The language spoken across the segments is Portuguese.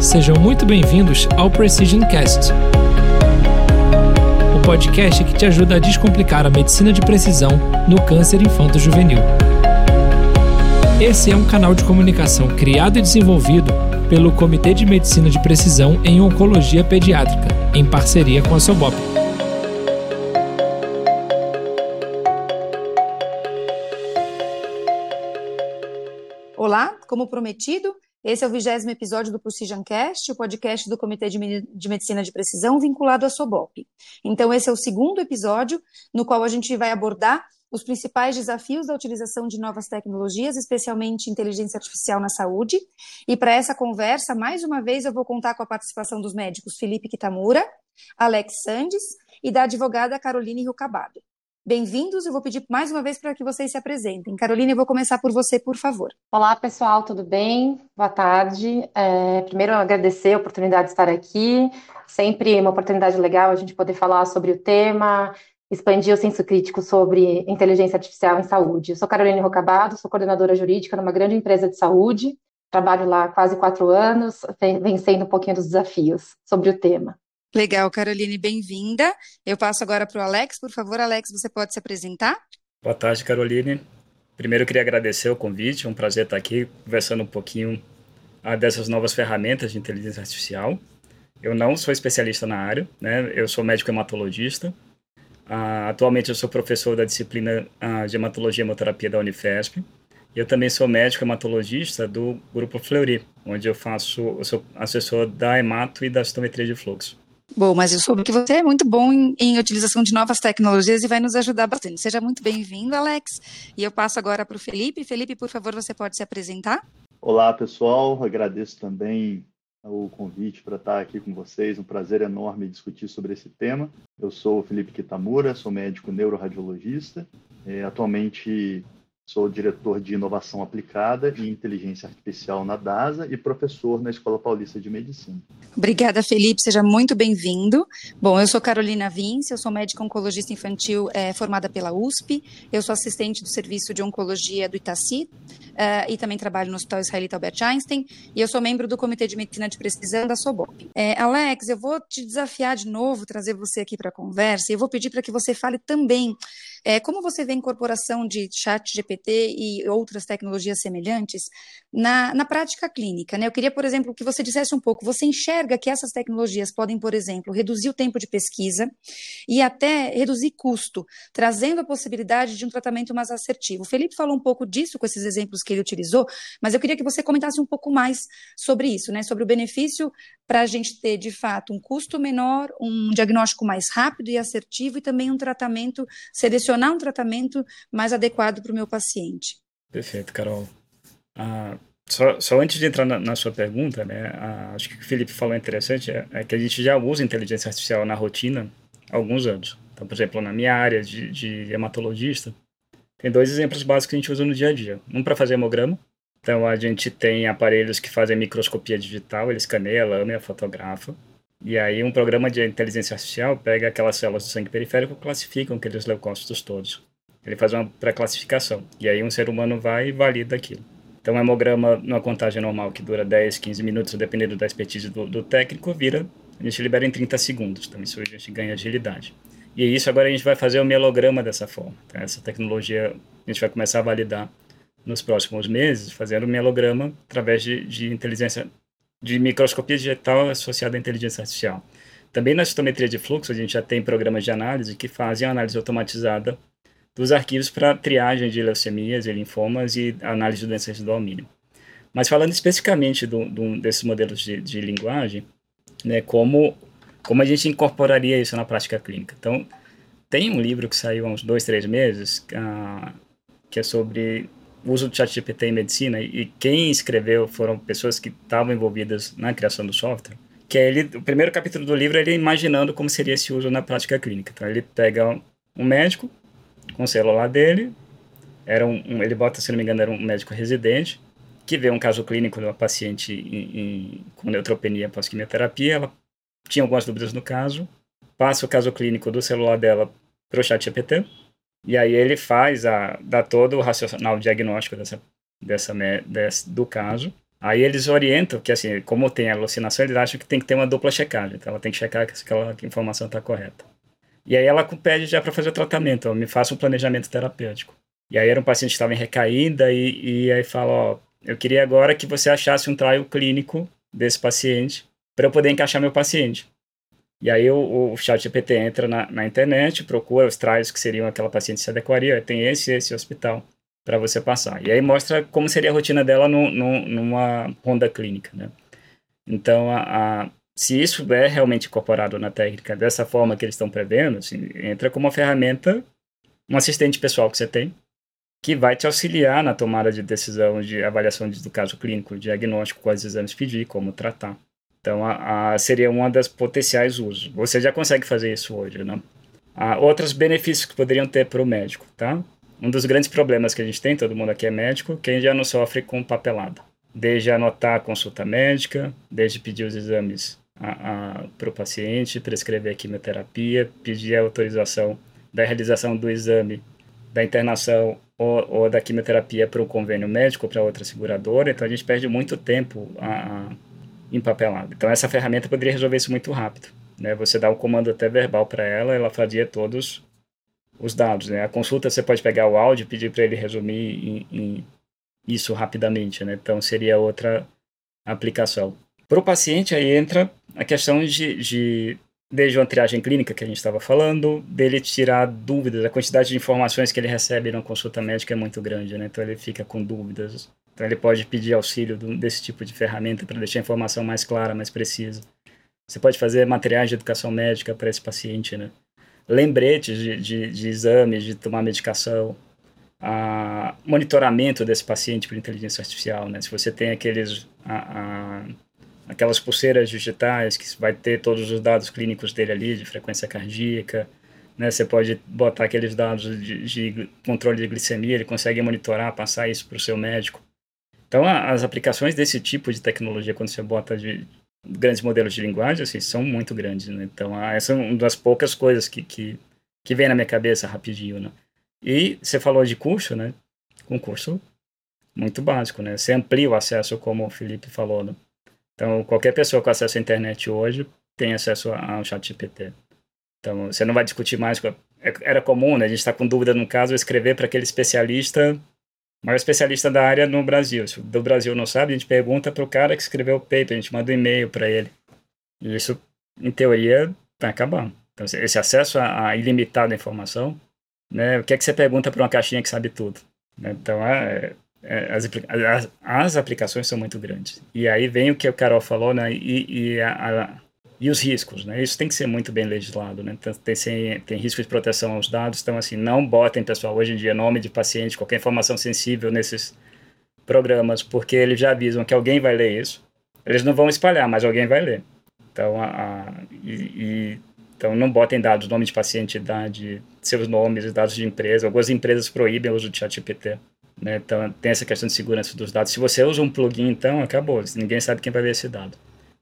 Sejam muito bem-vindos ao Precision Cast, o podcast que te ajuda a descomplicar a medicina de precisão no câncer infanto-juvenil. Esse é um canal de comunicação criado e desenvolvido pelo Comitê de Medicina de Precisão em Oncologia Pediátrica, em parceria com a Sobop. Olá, como prometido, esse é o vigésimo episódio do Precision Cast, o podcast do Comitê de Medicina de Precisão vinculado à SOBOP. Então, esse é o segundo episódio no qual a gente vai abordar os principais desafios da utilização de novas tecnologias, especialmente inteligência artificial na saúde. E para essa conversa, mais uma vez, eu vou contar com a participação dos médicos Felipe Kitamura, Alex Sandes e da advogada Caroline Rucabado. Bem-vindos, eu vou pedir mais uma vez para que vocês se apresentem. Carolina, eu vou começar por você, por favor. Olá, pessoal, tudo bem? Boa tarde. É, primeiro, agradecer a oportunidade de estar aqui. Sempre uma oportunidade legal a gente poder falar sobre o tema, expandir o senso crítico sobre inteligência artificial em saúde. Eu sou Carolina Rocabado, sou coordenadora jurídica numa grande empresa de saúde. Trabalho lá há quase quatro anos, vencendo um pouquinho dos desafios sobre o tema. Legal, Caroline, bem-vinda. Eu passo agora para o Alex. Por favor, Alex, você pode se apresentar? Boa tarde, Caroline. Primeiro, queria agradecer o convite. É um prazer estar aqui conversando um pouquinho ah, dessas novas ferramentas de inteligência artificial. Eu não sou especialista na área, né? Eu sou médico hematologista. Uh, atualmente, eu sou professor da disciplina uh, de hematologia e hemoterapia da Unifesp. Eu também sou médico hematologista do Grupo Fleury, onde eu faço, eu sou assessor da hemato e da citometria de fluxo. Bom, mas eu soube que você é muito bom em, em, utilização de novas tecnologias e vai nos ajudar bastante. Seja muito bem-vindo, Alex. E eu passo agora para o Felipe. Felipe, por favor, você pode se apresentar? Olá, pessoal. Agradeço também o convite para estar aqui com vocês. Um prazer enorme discutir sobre esse tema. Eu sou o Felipe Kitamura, sou médico neuroradiologista. É, atualmente Sou diretor de inovação aplicada e inteligência artificial na DASA e professor na Escola Paulista de Medicina. Obrigada, Felipe. Seja muito bem-vindo. Bom, eu sou Carolina Vince, eu sou médica oncologista infantil é, formada pela USP. Eu sou assistente do Serviço de Oncologia do Itaci uh, e também trabalho no Hospital Israelita Albert Einstein. E eu sou membro do Comitê de Medicina de Precisão da SOBOP. É, Alex, eu vou te desafiar de novo, trazer você aqui para a conversa e eu vou pedir para que você fale também é, como você vê a incorporação de chat GPT e outras tecnologias semelhantes na, na prática clínica? Né? Eu queria, por exemplo, que você dissesse um pouco, você enxerga que essas tecnologias podem, por exemplo, reduzir o tempo de pesquisa e até reduzir custo, trazendo a possibilidade de um tratamento mais assertivo. O Felipe falou um pouco disso com esses exemplos que ele utilizou, mas eu queria que você comentasse um pouco mais sobre isso, né? sobre o benefício para a gente ter, de fato, um custo menor, um diagnóstico mais rápido e assertivo e também um tratamento, selecionar um tratamento mais adequado para o meu paciente. Perfeito, Carol. Ah, só, só, antes de entrar na, na sua pergunta, né, ah, acho que o Felipe falou interessante é, é, que a gente já usa inteligência artificial na rotina há alguns anos. Então, por exemplo, na minha área de, de hematologista, tem dois exemplos básicos que a gente usa no dia a dia. Um para fazer hemograma, então a gente tem aparelhos que fazem microscopia digital, ele escaneia a lâmina, fotografa. E aí um programa de inteligência artificial pega aquelas células do sangue periférico e classifica aqueles leucócitos todos. Ele faz uma pré-classificação. E aí um ser humano vai e valida aquilo. Então, um hemograma numa contagem normal que dura 10, 15 minutos, dependendo da expertise do, do técnico, vira, a gente libera em 30 segundos. Então, isso a gente ganha agilidade. E isso agora a gente vai fazer o mielograma dessa forma. Então, essa tecnologia a gente vai começar a validar nos próximos meses, fazendo mielograma através de, de inteligência, de microscopia digital associada à inteligência artificial. Também na citometria de fluxo, a gente já tem programas de análise que fazem a análise automatizada dos arquivos para triagem de leucemias e linfomas e análise de doenças do alumínio. Mas falando especificamente do, do, desses modelos de, de linguagem, né, como, como a gente incorporaria isso na prática clínica. Então, tem um livro que saiu há uns dois, três meses, uh, que é sobre uso do ChatGPT em medicina, e quem escreveu foram pessoas que estavam envolvidas na criação do software, que é ele, o primeiro capítulo do livro é ele imaginando como seria esse uso na prática clínica. Então, ele pega um médico com o celular dele, era um, um, ele bota, se não me engano, era um médico residente, que vê um caso clínico de uma paciente em, em, com neutropenia pós-quimioterapia, ela tinha algumas dúvidas no caso, passa o caso clínico do celular dela para o chat GPT, e aí ele faz, a, dá todo o racional diagnóstico dessa, dessa, do caso, Aí eles orientam que, assim, como tem alucinação, eles acham que tem que ter uma dupla checagem. Então ela tem que checar que aquela informação está correta. E aí ela pede já para fazer o tratamento, me faça um planejamento terapêutico. E aí era um paciente que estava em recaída e, e aí fala, ó, eu queria agora que você achasse um trial clínico desse paciente para eu poder encaixar meu paciente. E aí o, o chat GPT entra na, na, internet, procura os trials que seriam aquela paciente se adequaria, tem esse esse hospital para você passar. E aí mostra como seria a rotina dela no, no, numa ronda clínica, né? Então, a, a, se isso é realmente incorporado na técnica dessa forma que eles estão prevendo, assim, entra como uma ferramenta, um assistente pessoal que você tem, que vai te auxiliar na tomada de decisão de avaliação de, do caso clínico, diagnóstico, quais exames pedir, como tratar. Então, a, a, seria uma das potenciais usos. Você já consegue fazer isso hoje, né? Há outros benefícios que poderiam ter para o médico, tá? Um dos grandes problemas que a gente tem, todo mundo aqui é médico, quem já não sofre com papelada. Desde anotar a consulta médica, desde pedir os exames para o paciente, prescrever a quimioterapia, pedir a autorização da realização do exame da internação ou, ou da quimioterapia para um convênio médico ou para outra seguradora, então a gente perde muito tempo a, a, empapelado. Então essa ferramenta poderia resolver isso muito rápido. Né? Você dá um comando até verbal para ela, ela fazia todos os dados. Né? A consulta você pode pegar o áudio e pedir para ele resumir em, em isso rapidamente. Né? Então seria outra aplicação. Para o paciente aí entra a questão de, de desde uma triagem clínica que a gente estava falando, dele tirar dúvidas, a quantidade de informações que ele recebe na consulta médica é muito grande, né? Então ele fica com dúvidas. Então ele pode pedir auxílio desse tipo de ferramenta para deixar a informação mais clara, mais precisa. Você pode fazer materiais de educação médica para esse paciente, né? Lembretes de, de, de exames, de tomar medicação, monitoramento desse paciente por inteligência artificial, né? Se você tem aqueles a aquelas pulseiras digitais que vai ter todos os dados clínicos dele ali, de frequência cardíaca, né? Você pode botar aqueles dados de, de controle de glicemia, ele consegue monitorar, passar isso para o seu médico. Então, as aplicações desse tipo de tecnologia, quando você bota de grandes modelos de linguagem, assim, são muito grandes, né? Então, essa é uma das poucas coisas que, que, que vem na minha cabeça rapidinho, né? E você falou de curso, né? Um curso muito básico, né? Você amplia o acesso, como o Felipe falou, né? Então, qualquer pessoa com acesso à internet hoje tem acesso ao chat GPT. Então, você não vai discutir mais. É, era comum, né? A gente está com dúvida no caso, escrever para aquele especialista, maior especialista da área no Brasil. Se do Brasil não sabe, a gente pergunta para o cara que escreveu o paper, a gente manda um e-mail para ele. E isso, em teoria, vai acabar. Então, esse acesso a, ilimitado informação, né? O que é que você pergunta para uma caixinha que sabe tudo? Então, é, as, as, as, aplicações são muito grandes. E aí vem o que o Carol falou, né? E, e, a, a, e os riscos, né? Isso tem que ser muito bem legislado, né? Então, tem, tem risco de proteção aos dados, então, assim, não botem, pessoal, hoje em dia, nome de paciente, qualquer informação sensível nesses programas, porque eles já avisam que alguém vai ler isso. Eles não vão espalhar, mas alguém vai ler. Então, a, e, e, então não botem dados, nome de paciente, idade, seus nomes, dados de empresa. Algumas empresas proíbem o uso de ChatGPT. Né? Então, tem essa questão de segurança dos dados. Se você usa um plugin, então, acabou. Ninguém sabe quem vai ver esse dado.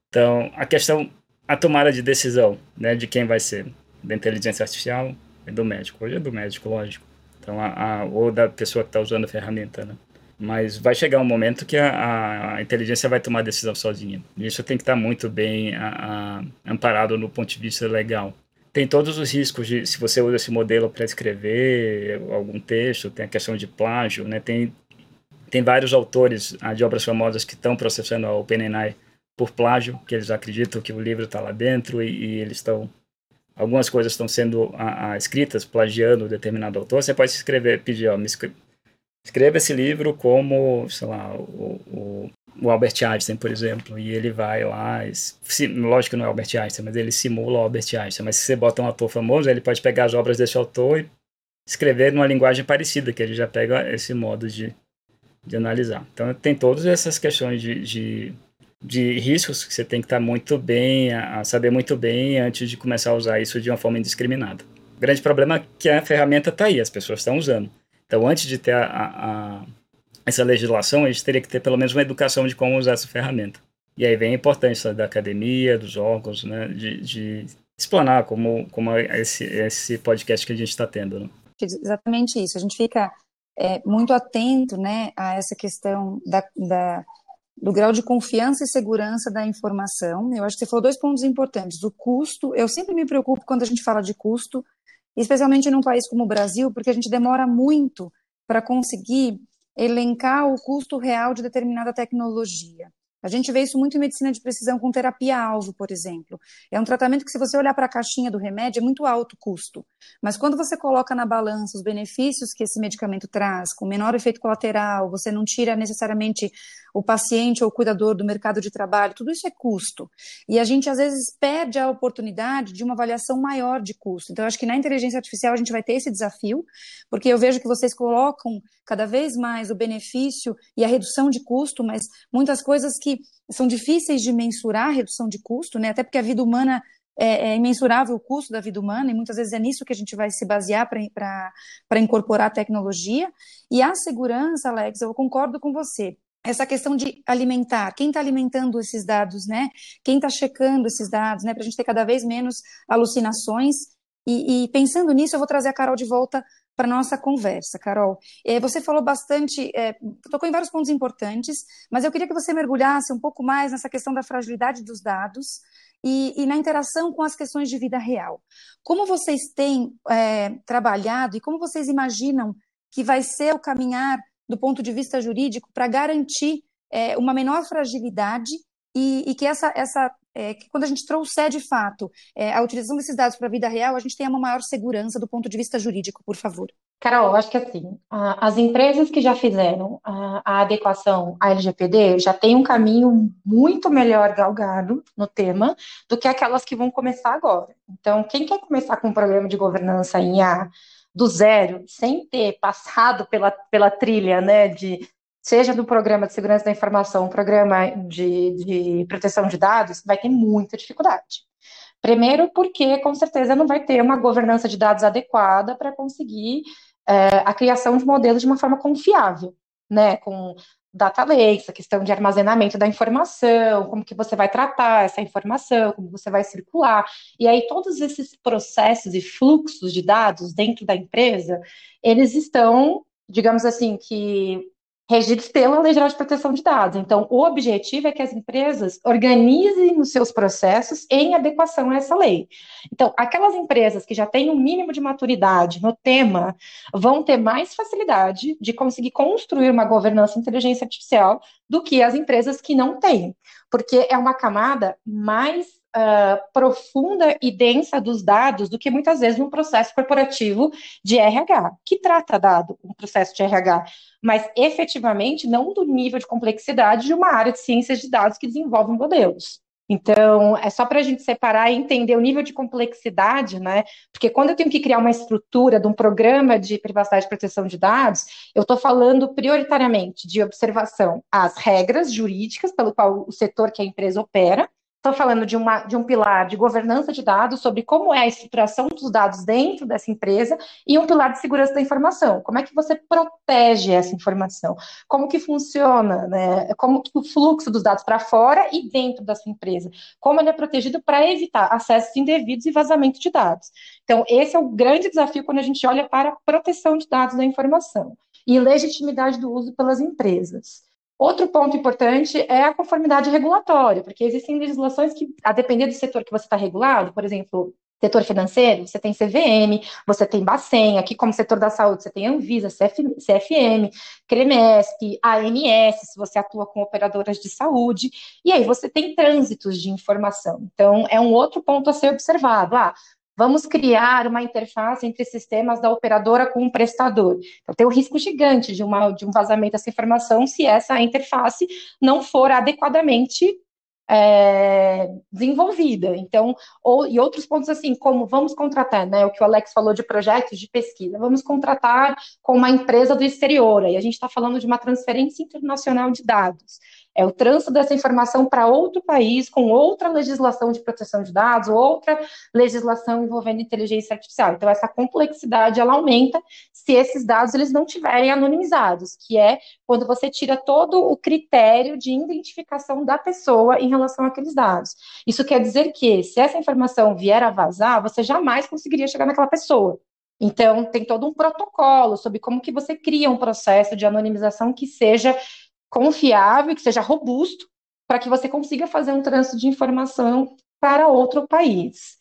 Então, a questão, a tomada de decisão né, de quem vai ser, da inteligência artificial é do médico. Hoje é do médico, lógico. Então, a, a ou da pessoa que está usando a ferramenta, né? Mas vai chegar um momento que a, a, inteligência vai tomar a decisão sozinha. E isso tem que estar tá muito bem a, amparado no ponto de vista legal tem todos os riscos de se você usa esse modelo para escrever algum texto, tem a questão de plágio, né? Tem tem vários autores ah, de obras famosas que estão processando a OpenAI por plágio, que eles acreditam que o livro está lá dentro e, e eles estão algumas coisas estão sendo a, a, escritas plagiando determinado autor. Você pode escrever, pedir, ó, me escreva esse livro como, sei lá, o, o o Albert Einstein, por exemplo, e ele vai lá, lógico que não é Albert Einstein, mas ele simula o Albert Einstein, mas se você bota um ator famoso, ele pode pegar as obras desse autor e escrever numa linguagem parecida, que ele já pega esse modo de, de analisar. Então tem todas essas questões de, de, de riscos que você tem que estar muito bem, a, a saber muito bem antes de começar a usar isso de uma forma indiscriminada. O grande problema é que a ferramenta está aí, as pessoas estão usando. Então antes de ter a, a essa legislação, a gente teria que ter pelo menos uma educação de como usar essa ferramenta. E aí vem a importância da academia, dos órgãos, né, de, de explanar como, como esse, esse podcast que a gente está tendo. Né? Exatamente isso. A gente fica é, muito atento né, a essa questão da, da, do grau de confiança e segurança da informação. Eu acho que você falou dois pontos importantes. O custo, eu sempre me preocupo quando a gente fala de custo, especialmente num país como o Brasil, porque a gente demora muito para conseguir elencar o custo real de determinada tecnologia. A gente vê isso muito em medicina de precisão com terapia-alvo, por exemplo. É um tratamento que, se você olhar para a caixinha do remédio, é muito alto custo. Mas quando você coloca na balança os benefícios que esse medicamento traz, com menor efeito colateral, você não tira necessariamente o paciente ou o cuidador do mercado de trabalho, tudo isso é custo. E a gente, às vezes, perde a oportunidade de uma avaliação maior de custo. Então, acho que na inteligência artificial a gente vai ter esse desafio, porque eu vejo que vocês colocam cada vez mais o benefício e a redução de custo, mas muitas coisas que são difíceis de mensurar a redução de custo, né? Até porque a vida humana é, é, imensurável o custo da vida humana, e muitas vezes é nisso que a gente vai se basear para incorporar a tecnologia. E a segurança, Alex, eu concordo com você. Essa questão de alimentar, quem está alimentando esses dados, né? Quem está checando esses dados, né? Para a gente ter cada vez menos alucinações. E, e pensando nisso, eu vou trazer a Carol de volta para nossa conversa, Carol. É, você falou bastante, é, tocou em vários pontos importantes, mas eu queria que você mergulhasse um pouco mais nessa questão da fragilidade dos dados e, e na interação com as questões de vida real. Como vocês têm é, trabalhado e como vocês imaginam que vai ser o caminhar do ponto de vista jurídico para garantir é, uma menor fragilidade e, e que essa, essa é, que quando a gente trouxer de fato é, a utilização desses dados para a vida real, a gente tenha uma maior segurança do ponto de vista jurídico, por favor. Carol, acho que assim, as empresas que já fizeram a, adequação à LGPD já têm um caminho muito melhor galgado no tema do que aquelas que vão começar agora. Então, quem quer começar com um programa de governança em A do zero, sem ter passado pela, pela trilha né, de seja do programa de segurança da informação, programa de, de proteção de dados, vai ter muita dificuldade. Primeiro, porque com certeza não vai ter uma governança de dados adequada para conseguir é, a criação de modelos de uma forma confiável, né? Com data lakes, a questão de armazenamento da informação, como que você vai tratar essa informação, como você vai circular. E aí todos esses processos e fluxos de dados dentro da empresa, eles estão, digamos assim, que regidos pela Lei Geral de Proteção de Dados. Então, o objetivo é que as empresas organizem os seus processos em adequação a essa lei. Então, aquelas empresas que já têm um mínimo de maturidade no tema vão ter mais facilidade de conseguir construir uma governança inteligência artificial do que as empresas que não têm, porque é uma camada mais uh, profunda e densa dos dados do que muitas vezes um processo corporativo de RH, que trata dado, um processo de RH, mas efetivamente não do nível de complexidade de uma área de ciências de dados que desenvolve modelos. Então, é só para a gente separar e entender o nível de complexidade, né? Porque quando eu tenho que criar uma estrutura de um programa de privacidade e proteção de dados, eu estou falando prioritariamente de observação às regras jurídicas pelo qual o setor que a empresa opera, Estou falando de, uma, de um pilar de governança de dados, sobre como é a estruturação dos dados dentro dessa empresa, e um pilar de segurança da informação. Como é que você protege essa informação? Como que funciona, né? Como que o fluxo dos dados para fora e dentro da sua empresa? Como ele é protegido para evitar acessos indevidos e vazamento de dados? Então, esse é o grande desafio quando a gente olha para a proteção de dados da informação e legitimidade do uso pelas empresas. Outro ponto importante é a conformidade regulatória, porque existem legislações que, a depender do setor que você está regulado, por exemplo, setor financeiro, você tem CVM, você tem Bacen, aqui como setor da saúde, você tem Anvisa, CF, CFM, CREMESP, ANS, se você atua com operadoras de saúde, e aí você tem trânsitos de informação. Então, é um outro ponto a ser observado. Ah, Vamos criar uma interface entre sistemas da operadora com o prestador. Então, tem o um risco gigante de, uma, de um vazamento dessa informação se essa interface não for adequadamente é, desenvolvida. Então, ou, e outros pontos assim, como vamos contratar, né? O que o Alex falou de projetos de pesquisa, vamos contratar com uma empresa do exterior, aí a gente está falando de uma transferência internacional de dados é o trânsito dessa informação para outro país com outra legislação de proteção de dados, outra legislação envolvendo inteligência artificial. Então essa complexidade ela aumenta se esses dados eles não tiverem anonimizados, que é quando você tira todo o critério de identificação da pessoa em relação àqueles dados. Isso quer dizer que se essa informação vier a vazar, você jamais conseguiria chegar naquela pessoa. Então, tem todo um protocolo sobre como que você cria um processo de anonimização que seja confiável, que seja robusto, para que você consiga fazer um trânsito de informação para outro país.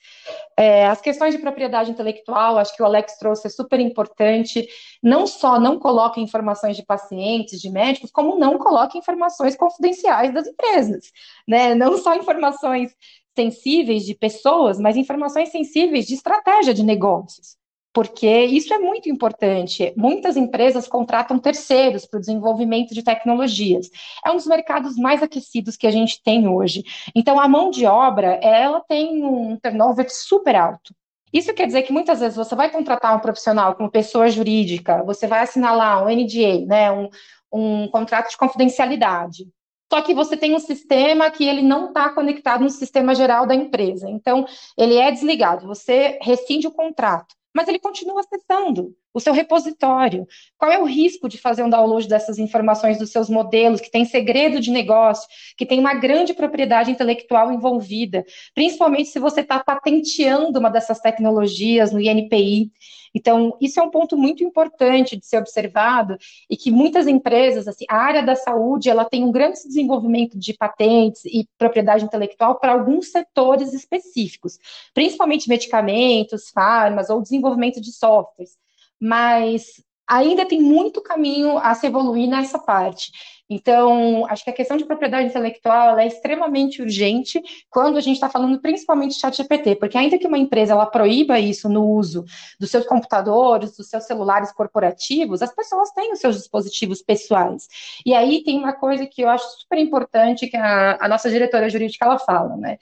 É, as questões de propriedade intelectual, acho que o Alex trouxe, é super importante. Não só não coloca informações de pacientes, de médicos, como não coloca informações confidenciais das empresas. Né? Não só informações sensíveis de pessoas, mas informações sensíveis de estratégia de negócios porque isso é muito importante. Muitas empresas contratam terceiros para o desenvolvimento de tecnologias. É um dos mercados mais aquecidos que a gente tem hoje. Então, a mão de obra, ela tem um turnover super alto. Isso quer dizer que muitas vezes você vai contratar um profissional como pessoa jurídica, você vai assinar lá um NDA, né, um, um contrato de confidencialidade. Só que você tem um sistema que ele não está conectado no sistema geral da empresa. Então, ele é desligado. Você rescinde o contrato mas ele continua acessando o seu repositório. Qual é o risco de fazer um download dessas informações dos seus modelos, que tem segredo de negócio, que tem uma grande propriedade intelectual envolvida, principalmente se você está patenteando uma dessas tecnologias no INPI. Então, isso é um ponto muito importante de ser observado e que muitas empresas, assim, a área da saúde, ela tem um grande desenvolvimento de patentes e propriedade intelectual para alguns setores específicos, principalmente medicamentos, farmas ou desenvolvimento de softwares. Mas ainda tem muito caminho a se evoluir nessa parte. Então, acho que a questão de propriedade intelectual é extremamente urgente quando a gente está falando principalmente de chat GPT, porque ainda que uma empresa ela proíba isso no uso dos seus computadores, dos seus celulares corporativos, as pessoas têm os seus dispositivos pessoais. E aí tem uma coisa que eu acho super importante que a, a nossa diretora jurídica ela fala, né?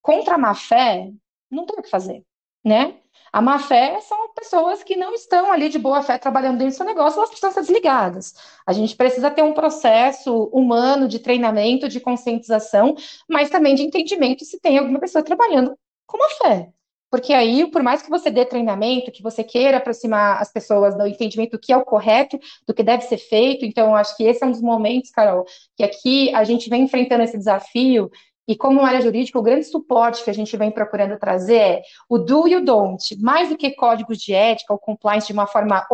Contra a má fé, não tem o que fazer, né? A má fé são pessoas que não estão ali de boa fé trabalhando dentro do seu negócio, elas precisam ser desligadas. A gente precisa ter um processo humano de treinamento, de conscientização, mas também de entendimento se tem alguma pessoa trabalhando com má fé. Porque aí, por mais que você dê treinamento, que você queira aproximar as pessoas do entendimento do que é o correto, do que deve ser feito, então acho que esse é um dos momentos, Carol, que aqui a gente vem enfrentando esse desafio e como área jurídica, o grande suporte que a gente vem procurando trazer é o do e o don't, mais do que códigos de ética ou compliance de uma forma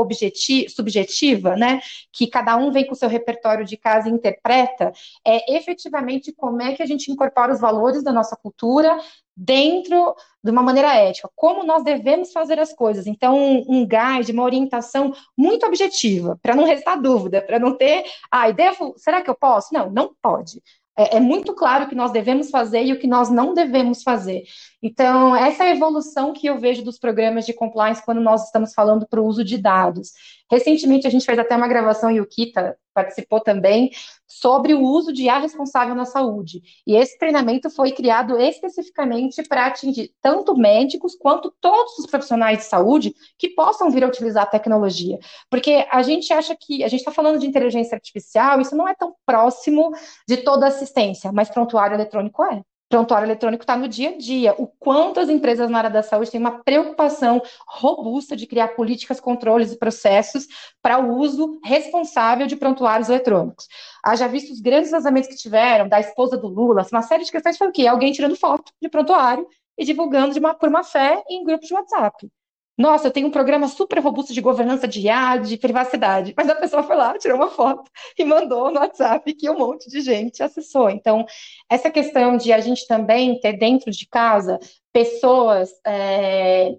subjetiva, né, que cada um vem com o seu repertório de casa e interpreta, é efetivamente como é que a gente incorpora os valores da nossa cultura dentro de uma maneira ética, como nós devemos fazer as coisas. Então, um, um guide, uma orientação muito objetiva, para não restar dúvida, para não ter, ai, ah, devo, será que eu posso? Não, não pode é, é, muito claro o que nós devemos fazer e o que nós não devemos fazer. Então, essa é a evolução que eu vejo dos programas de compliance quando nós estamos falando para o uso de dados. Recentemente, a gente fez até uma gravação, e o Kita participou também, sobre o uso de IA responsável na saúde. E esse treinamento foi criado especificamente para atingir tanto médicos quanto todos os profissionais de saúde que possam vir a utilizar a tecnologia. Porque a gente acha que, a gente está falando de inteligência artificial, isso não é tão próximo de toda assistência, mas prontuário eletrônico é prontuário eletrônico está no dia a dia. O quanto as empresas na área da saúde têm uma preocupação robusta de criar políticas, controles e processos para o uso responsável de prontuários eletrônicos. Haja visto os grandes vazamentos que tiveram da esposa do Lula, uma série de questões foi o quê? Alguém tirando foto de prontuário e divulgando de uma, por má fé em grupos de WhatsApp. Nossa, eu tenho um programa super robusto de governança de IA, de privacidade. Mas a pessoa foi lá, tirou uma foto e mandou no WhatsApp que um monte de gente acessou. Então, essa questão de a gente também ter dentro de casa pessoas é,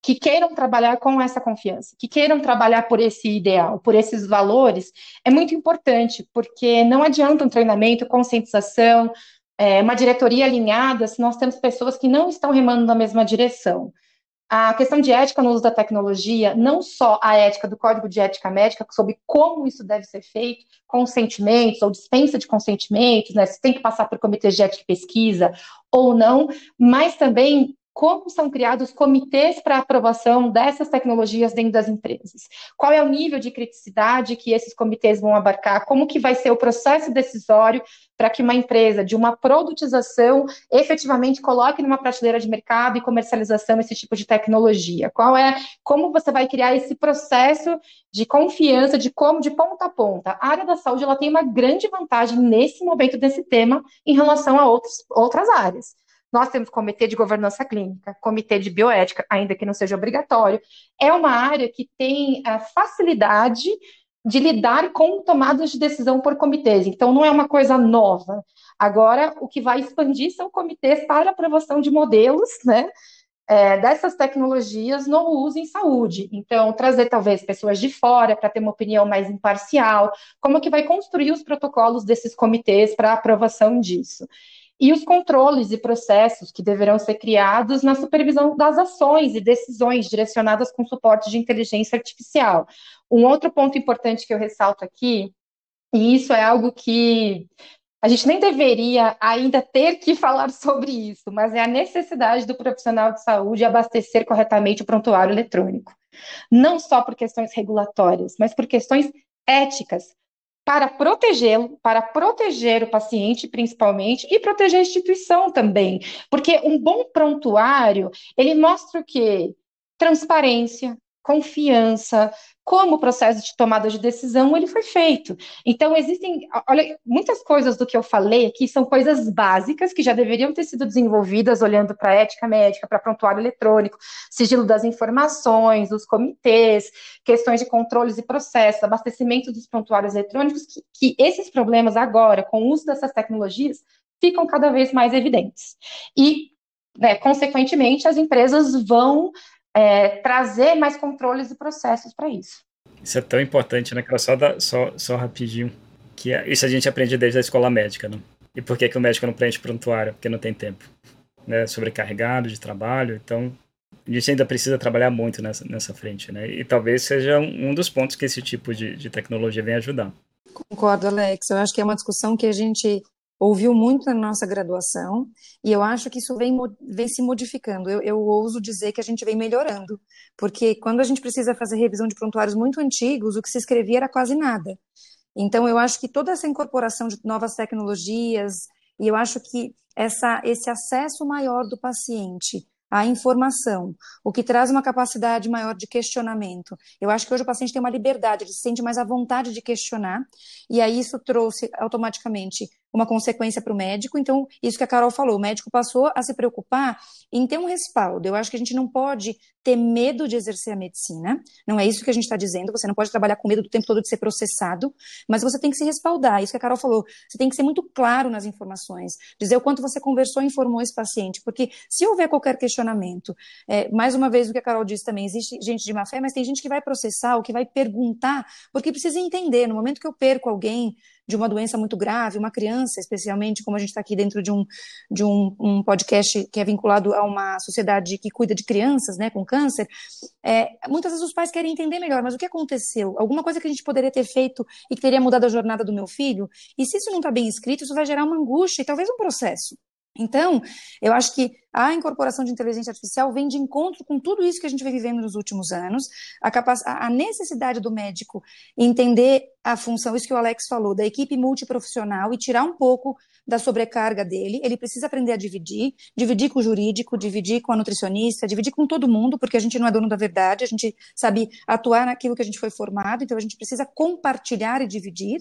que queiram trabalhar com essa confiança, que queiram trabalhar por esse ideal, por esses valores, é muito importante, porque não adianta um treinamento, conscientização, é, uma diretoria alinhada se nós temos pessoas que não estão remando na mesma direção a questão de ética no uso da tecnologia, não só a ética do Código de Ética Médica, sobre como isso deve ser feito, consentimentos ou dispensa de consentimentos, né, se tem que passar por comitês de ética e pesquisa ou não, mas também como são criados comitês para aprovação dessas tecnologias dentro das empresas? Qual é o nível de criticidade que esses comitês vão abarcar? Como que vai ser o processo decisório para que uma empresa de uma produtização efetivamente coloque numa prateleira de mercado e comercialização esse tipo de tecnologia? Qual é como você vai criar esse processo de confiança de como de ponta a ponta? A área da saúde ela tem uma grande vantagem nesse momento desse tema em relação a outros, outras áreas. Nós temos comitê de governança clínica, comitê de bioética, ainda que não seja obrigatório. É uma área que tem a facilidade de lidar com tomadas de decisão por comitês. Então, não é uma coisa nova. Agora, o que vai expandir são comitês para aprovação de modelos, né? É, dessas tecnologias no uso em saúde. Então, trazer talvez pessoas de fora para ter uma opinião mais imparcial, como que vai construir os protocolos desses comitês para aprovação disso. E os controles e processos que deverão ser criados na supervisão das ações e decisões direcionadas com suporte de inteligência artificial. Um outro ponto importante que eu ressalto aqui, e isso é algo que a gente nem deveria ainda ter que falar sobre isso, mas é a necessidade do profissional de saúde abastecer corretamente o prontuário eletrônico. Não só por questões regulatórias, mas por questões éticas, para protegê-lo, para proteger o paciente principalmente e proteger a instituição também, porque um bom prontuário, ele mostra o quê? Transparência, confiança, como o processo de tomada de decisão ele foi feito. Então, existem, olha, muitas coisas do que eu falei aqui são coisas básicas que já deveriam ter sido desenvolvidas olhando para a ética médica, para prontuário eletrônico, sigilo das informações, os comitês, questões de controles e processos, abastecimento dos prontuários eletrônicos, que, que esses problemas agora, com o uso dessas tecnologias, ficam cada vez mais evidentes. E, né, consequentemente, as empresas vão é, trazer mais controles e processos para isso. Isso é tão importante, né, Só, da, só, só rapidinho. Que é, isso a gente aprende desde a escola médica, né? E por que, que o médico não preenche prontuário? Porque não tem tempo. Né? Sobrecarregado de trabalho, então a gente ainda precisa trabalhar muito nessa, nessa frente, né? E talvez seja um, um dos pontos que esse tipo de, de tecnologia vem ajudar. Concordo, Alex. Eu acho que é uma discussão que a gente ouviu muito na nossa graduação, e eu acho que isso vem, vem se modificando. Eu, eu ouso dizer que a gente vem melhorando, porque quando a gente precisa fazer revisão de prontuários muito antigos, o que se escrevia era quase nada. Então, eu acho que toda essa incorporação de novas tecnologias, e eu acho que essa, esse acesso maior do paciente à informação, o que traz uma capacidade maior de questionamento. Eu acho que hoje o paciente tem uma liberdade, ele se sente mais à vontade de questionar, e aí isso trouxe automaticamente uma consequência para o médico. Então, isso que a Carol falou, o médico passou a se preocupar em ter um respaldo. Eu acho que a gente não pode ter medo de exercer a medicina, não é isso que a gente está dizendo. Você não pode trabalhar com medo do tempo todo de ser processado, mas você tem que se respaldar. Isso que a Carol falou, você tem que ser muito claro nas informações, dizer o quanto você conversou e informou esse paciente, porque se houver qualquer questionamento, é, mais uma vez o que a Carol disse também, existe gente de má fé, mas tem gente que vai processar ou que vai perguntar, porque precisa entender. No momento que eu perco alguém de uma doença muito grave, uma criança, especialmente, como a gente está aqui dentro de, um, de um, um, podcast que é vinculado a uma sociedade que cuida de crianças né, com câncer, é, muitas vezes os pais querem entender melhor, mas o que aconteceu? Alguma coisa que a gente poderia ter feito e que teria mudado a jornada do meu filho? E se isso não está bem escrito, isso vai gerar uma angústia e talvez um processo. Então, eu acho que a incorporação de inteligência artificial vem de encontro com tudo isso que a gente vem vivendo nos últimos anos, a, a necessidade do médico entender a função, isso que o Alex falou, da equipe multiprofissional e tirar um pouco da sobrecarga dele. Ele precisa aprender a dividir, dividir com o jurídico, dividir com a nutricionista, dividir com todo mundo, porque a gente não é dono da verdade, a gente sabe atuar naquilo que a gente foi formado, então a gente precisa compartilhar e dividir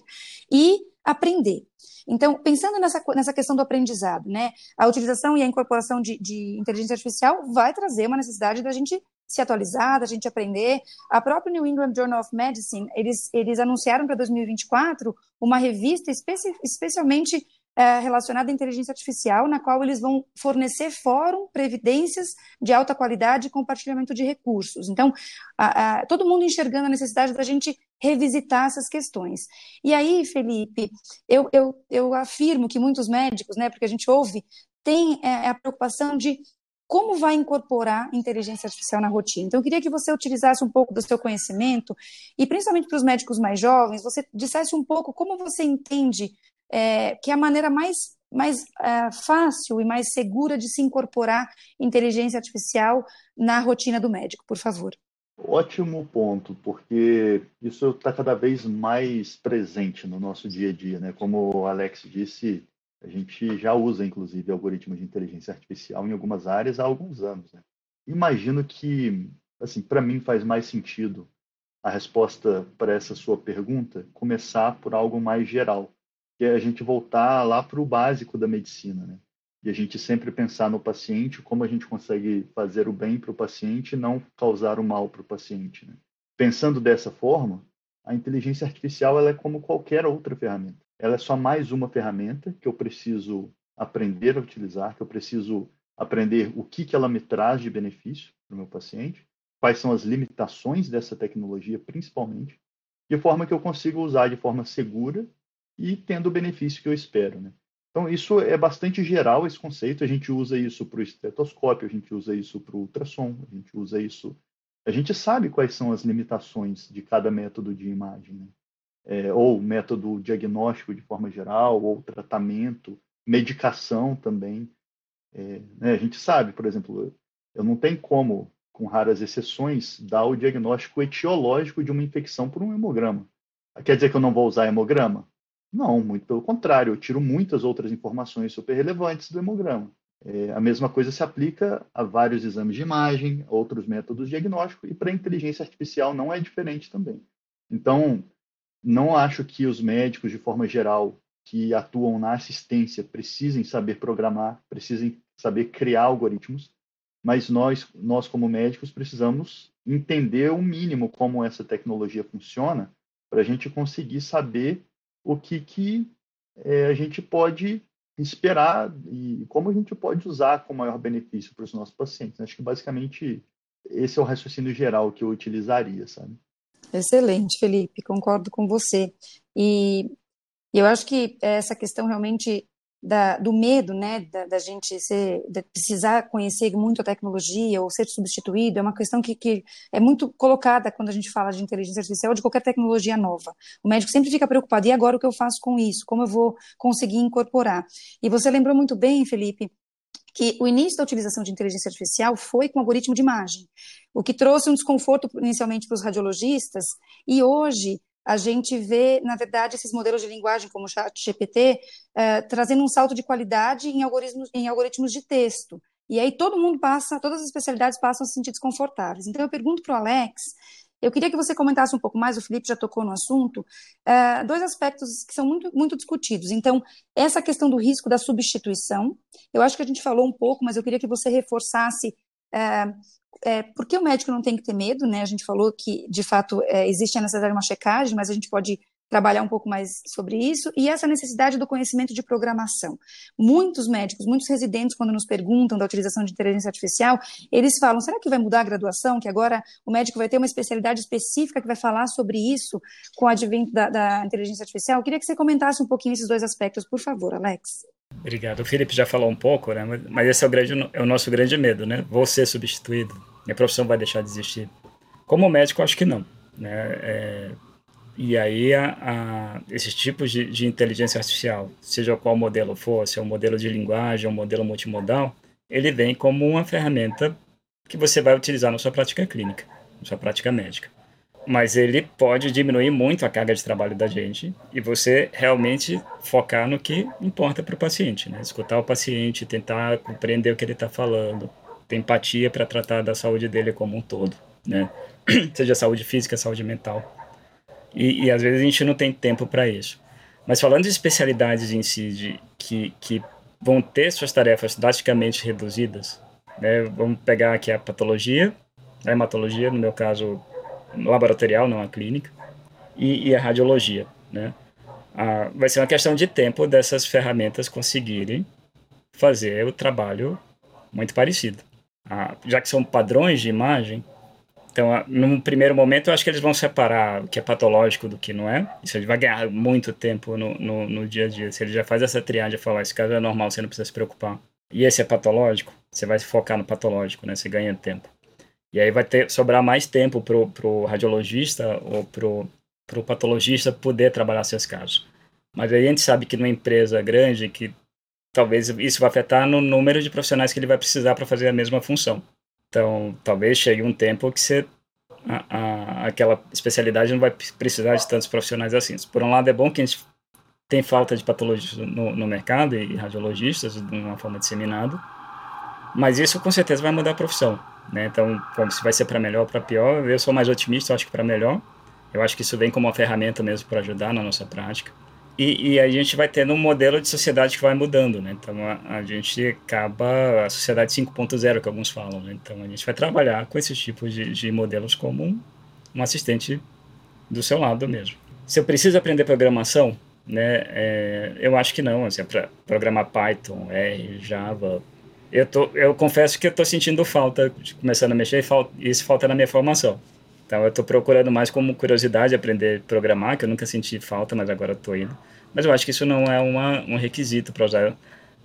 e aprender. Então, pensando nessa, nessa questão do aprendizado, né, a utilização e a incorporação de, de inteligência artificial vai trazer uma necessidade da gente se atualizar, da gente aprender. A própria New England Journal of Medicine, eles, eles anunciaram para 2024 uma revista especi especialmente é, relacionada à inteligência artificial, na qual eles vão fornecer fórum para evidências de alta qualidade e compartilhamento de recursos. Então, a, a, todo mundo enxergando a necessidade da gente revisitar essas questões. E aí, Felipe, eu, eu, eu afirmo que muitos médicos, né, porque a gente ouve, tem é, a preocupação de como vai incorporar inteligência artificial na rotina. Então, eu queria que você utilizasse um pouco do seu conhecimento, e principalmente para os médicos mais jovens, você dissesse um pouco como você entende é, que é a maneira mais, mais é, fácil e mais segura de se incorporar inteligência artificial na rotina do médico, por favor. Ótimo ponto, porque isso está cada vez mais presente no nosso dia a dia, né? Como o Alex disse, a gente já usa, inclusive, algoritmos de inteligência artificial em algumas áreas há alguns anos. Né? Imagino que, assim, para mim faz mais sentido a resposta para essa sua pergunta começar por algo mais geral, que é a gente voltar lá para o básico da medicina, né? e a gente sempre pensar no paciente, como a gente consegue fazer o bem para o paciente e não causar o mal para o paciente. Né? Pensando dessa forma, a inteligência artificial ela é como qualquer outra ferramenta. Ela é só mais uma ferramenta que eu preciso aprender a utilizar, que eu preciso aprender o que, que ela me traz de benefício para o meu paciente, quais são as limitações dessa tecnologia, principalmente, de forma que eu consiga usar de forma segura e tendo o benefício que eu espero. Né? Então, isso é bastante geral, esse conceito. A gente usa isso para o estetoscópio, a gente usa isso para o ultrassom, a gente usa isso. A gente sabe quais são as limitações de cada método de imagem, né? é, ou método diagnóstico de forma geral, ou tratamento, medicação também. É, né? A gente sabe, por exemplo, eu não tenho como, com raras exceções, dar o diagnóstico etiológico de uma infecção por um hemograma. Quer dizer que eu não vou usar hemograma? Não, muito pelo contrário, eu tiro muitas outras informações super relevantes do hemograma. É, a mesma coisa se aplica a vários exames de imagem, outros métodos diagnósticos, e para a inteligência artificial não é diferente também. Então, não acho que os médicos, de forma geral, que atuam na assistência, precisem saber programar, precisem saber criar algoritmos, mas nós, nós como médicos, precisamos entender o mínimo como essa tecnologia funciona para a gente conseguir saber o que, que é, a gente pode esperar e como a gente pode usar com maior benefício para os nossos pacientes. Acho que basicamente esse é o raciocínio geral que eu utilizaria, sabe? Excelente, Felipe, concordo com você. E eu acho que essa questão realmente da, do medo, né, da, da gente ser, precisar conhecer muito a tecnologia ou ser substituído, é uma questão que, que é muito colocada quando a gente fala de inteligência artificial ou de qualquer tecnologia nova. O médico sempre fica preocupado, e agora o que eu faço com isso? Como eu vou conseguir incorporar? E você lembrou muito bem, Felipe, que o início da utilização de inteligência artificial foi com algoritmo de imagem, o que trouxe um desconforto inicialmente para os radiologistas, e hoje a gente vê, na verdade, esses modelos de linguagem como o chat GPT eh, trazendo um salto de qualidade em algoritmos, em algoritmos de texto. E aí todo mundo passa, todas as especialidades passam a se sentir desconfortáveis. Então eu pergunto para o Alex, eu queria que você comentasse um pouco mais, o Felipe já tocou no assunto, uh, dois aspectos que são muito, muito discutidos. Então, essa questão do risco da substituição, eu acho que a gente falou um pouco, mas eu queria que você reforçasse uh, é, por que o médico não tem que ter medo, né? A gente falou que, de fato, é, existe a necessidade de uma checagem, mas a gente pode trabalhar um pouco mais sobre isso, e essa necessidade do conhecimento de programação. Muitos médicos, muitos residentes, quando nos perguntam da utilização de inteligência artificial, eles falam, será que vai mudar a graduação, que agora o médico vai ter uma especialidade específica que vai falar sobre isso com o advento da, da inteligência artificial? Eu queria que você comentasse um pouquinho esses dois aspectos, por favor, Alex. Obrigado. O Felipe já falou um pouco, né? Mas esse é o, grande, é o nosso grande medo, né? Vou ser substituído, minha profissão vai deixar de existir. Como médico, acho que não, né? É, e aí, a, a, esses tipos de, de, inteligência artificial, seja qual modelo for, se é um modelo de linguagem, um modelo multimodal, ele vem como uma ferramenta que você vai utilizar na sua prática clínica, na sua prática médica mas ele pode diminuir muito a carga de trabalho da gente e você realmente focar no que importa para o paciente, né? Escutar o paciente, tentar compreender o que ele está falando, ter empatia para tratar da saúde dele como um todo, né? Seja saúde física, saúde mental. E, e às vezes a gente não tem tempo para isso. Mas falando de especialidades em si, de, que, que vão ter suas tarefas drasticamente reduzidas, né? Vamos pegar aqui a patologia, a hematologia, no meu caso, laboratorial, não a clínica, e, e a radiologia, né? Ah, vai ser uma questão de tempo dessas ferramentas conseguirem fazer o trabalho muito parecido. Ah, já que são padrões de imagem, então, num primeiro momento, eu acho que eles vão separar o que é patológico do que não é. Isso ele vai ganhar muito tempo no, no, no dia a dia. Se ele já faz essa triagem e falar, esse caso é normal, você não precisa se preocupar. E esse é patológico, você vai se focar no patológico, né? Você ganha tempo. E aí vai ter sobrar mais tempo pro, pro radiologista ou pro, pro patologista poder trabalhar seus casos. Mas aí a gente sabe que numa empresa grande que talvez isso vai afetar no número de profissionais que ele vai precisar para fazer a mesma função. Então, talvez chegue um tempo que você a, a, aquela especialidade não vai precisar de tantos profissionais assim. Por um lado, é bom que a gente tem falta de patologistas no, no mercado e radiologistas de uma forma disseminada, mas isso com certeza vai mudar a profissão. Né? Então, se vai ser para melhor ou para pior, eu sou mais otimista, eu acho que para melhor. Eu acho que isso vem como uma ferramenta mesmo para ajudar na nossa prática. E, e a gente vai tendo um modelo de sociedade que vai mudando, né? Então a, a gente acaba a sociedade 5.0 que alguns falam, né? Então a gente vai trabalhar com esses tipos de, de modelos como um, um assistente do seu lado mesmo. Se eu preciso aprender programação, né, é, eu acho que não, assim, para programar Python, R, Java, eu, tô, eu confesso que eu estou sentindo falta começando a mexer e isso falta na minha formação. Então eu estou procurando mais como curiosidade aprender a programar, que eu nunca senti falta, mas agora estou indo. Mas eu acho que isso não é uma, um requisito para usar.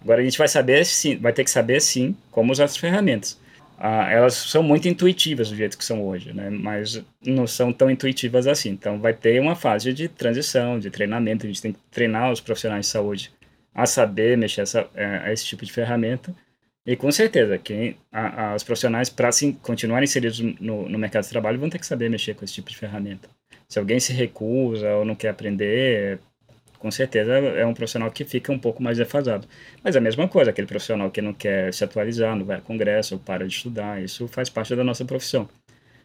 Agora a gente vai saber sim, vai ter que saber sim como usar as ferramentas. Ah, elas são muito intuitivas do jeito que são hoje, né? Mas não são tão intuitivas assim. Então vai ter uma fase de transição, de treinamento. A gente tem que treinar os profissionais de saúde a saber mexer essa, é, a esse tipo de ferramenta e com certeza, quem, a, a, os profissionais, para continuarem inseridos no, no mercado de trabalho, vão ter que saber mexer com esse tipo de ferramenta. Se alguém se recusa ou não quer aprender, com certeza é um profissional que fica um pouco mais defasado. Mas é a mesma coisa, aquele profissional que não quer se atualizar, não vai a congresso, ou para de estudar, isso faz parte da nossa profissão.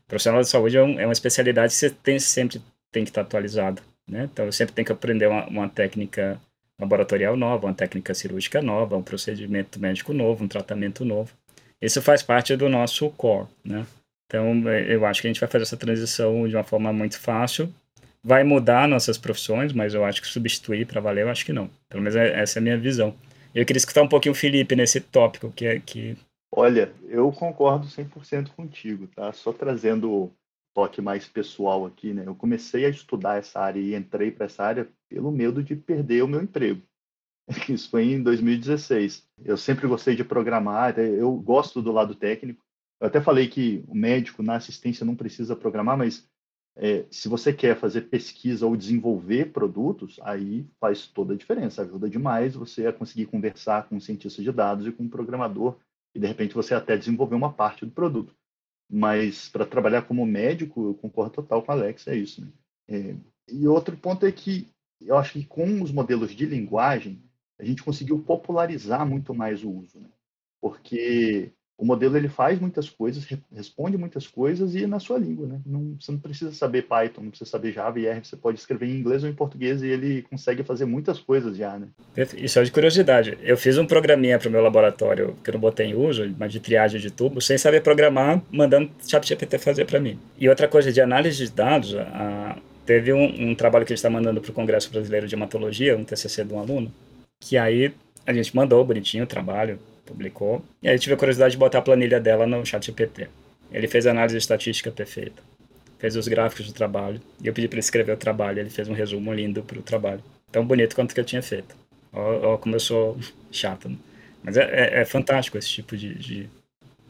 profissional de saúde é, um, é uma especialidade que você tem, sempre tem que estar atualizado. Né? Então, sempre tenho que aprender uma, uma técnica laboratorial nova, uma técnica cirúrgica nova, um procedimento médico novo, um tratamento novo. Isso faz parte do nosso core, né? Então, é, eu acho que a gente vai fazer essa transição de uma forma muito fácil. Vai mudar nossas profissões, mas eu acho que substituir para valer, eu acho que não. Pelo menos é, essa é a minha visão. Eu queria escutar um pouquinho o Felipe nesse tópico, que é que... Olha, eu concordo 100% contigo, tá? Só trazendo toque mais pessoal aqui, né? Eu comecei a estudar essa área e entrei para essa área pelo medo de perder o meu emprego. Isso foi em 2016. Eu sempre gostei de programar, eu gosto do lado técnico. Eu até falei que o médico na assistência não precisa programar, mas é, se você quer fazer pesquisa ou desenvolver produtos, aí faz toda a diferença. Ajuda demais você a conseguir conversar com um cientista de dados e com um programador e de repente você até desenvolver uma parte do produto. Mas para trabalhar como médico, eu concordo total com o Alex, é isso. Né? É, e outro ponto é que eu acho que com os modelos de linguagem, a gente conseguiu popularizar muito mais o uso. Né? Porque o modelo ele faz muitas coisas, responde muitas coisas e é na sua língua, né? Não, você não precisa saber Python, não precisa saber Java e R, você pode escrever em inglês ou em português e ele consegue fazer muitas coisas já, né? Só de curiosidade, eu fiz um programinha para o meu laboratório que eu não botei em uso, mas de triagem de tubo, sem saber programar, mandando ChatGPT fazer para mim. E outra coisa de análise de dados, a, teve um, um, trabalho que a gente está mandando para o Congresso Brasileiro de Hematologia, um TCC de um aluno, que aí a gente mandou bonitinho o trabalho, publicou. E aí tive a curiosidade de botar a planilha dela no chat GPT. Ele fez a análise estatística perfeita, fez os gráficos do trabalho, e eu pedi para ele escrever o trabalho, ele fez um resumo lindo para o trabalho. Tão bonito quanto que eu tinha feito. Ó, ó como eu sou chato. Né? Mas é, é, é, fantástico esse tipo de, de,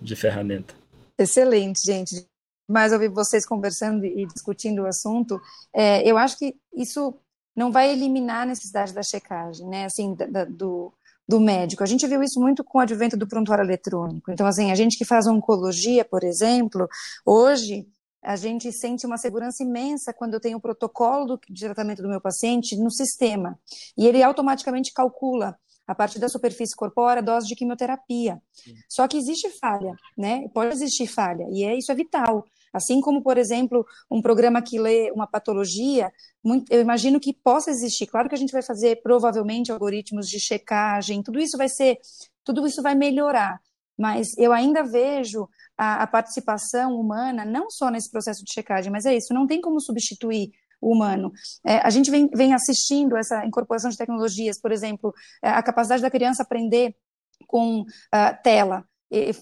de ferramenta. Excelente, gente. Mas ouvir vocês conversando e discutindo o assunto, é, eu acho que isso não vai eliminar a necessidade da checagem, né? Assim, da, da, do, do médico. A gente viu isso muito com o advento do prontuário eletrônico. Então, assim, a gente que faz oncologia, por exemplo, hoje a gente sente uma segurança imensa quando eu tenho o protocolo do, de tratamento do meu paciente no sistema. E ele automaticamente calcula a partir da superfície corpórea, dose de quimioterapia. Só que existe falha, né? Pode existir falha, e é, isso é vital. Assim como, por exemplo, um programa que lê uma patologia, muito, eu imagino que possa existir. Claro que a gente vai fazer provavelmente algoritmos de checagem, tudo isso vai ser, tudo isso vai melhorar. Mas eu ainda vejo a, a participação humana, não só nesse processo de checagem, mas é isso, não tem como substituir o humano. É, a gente vem, vem, assistindo essa incorporação de tecnologias, por exemplo, é, a capacidade da criança aprender com uh, tela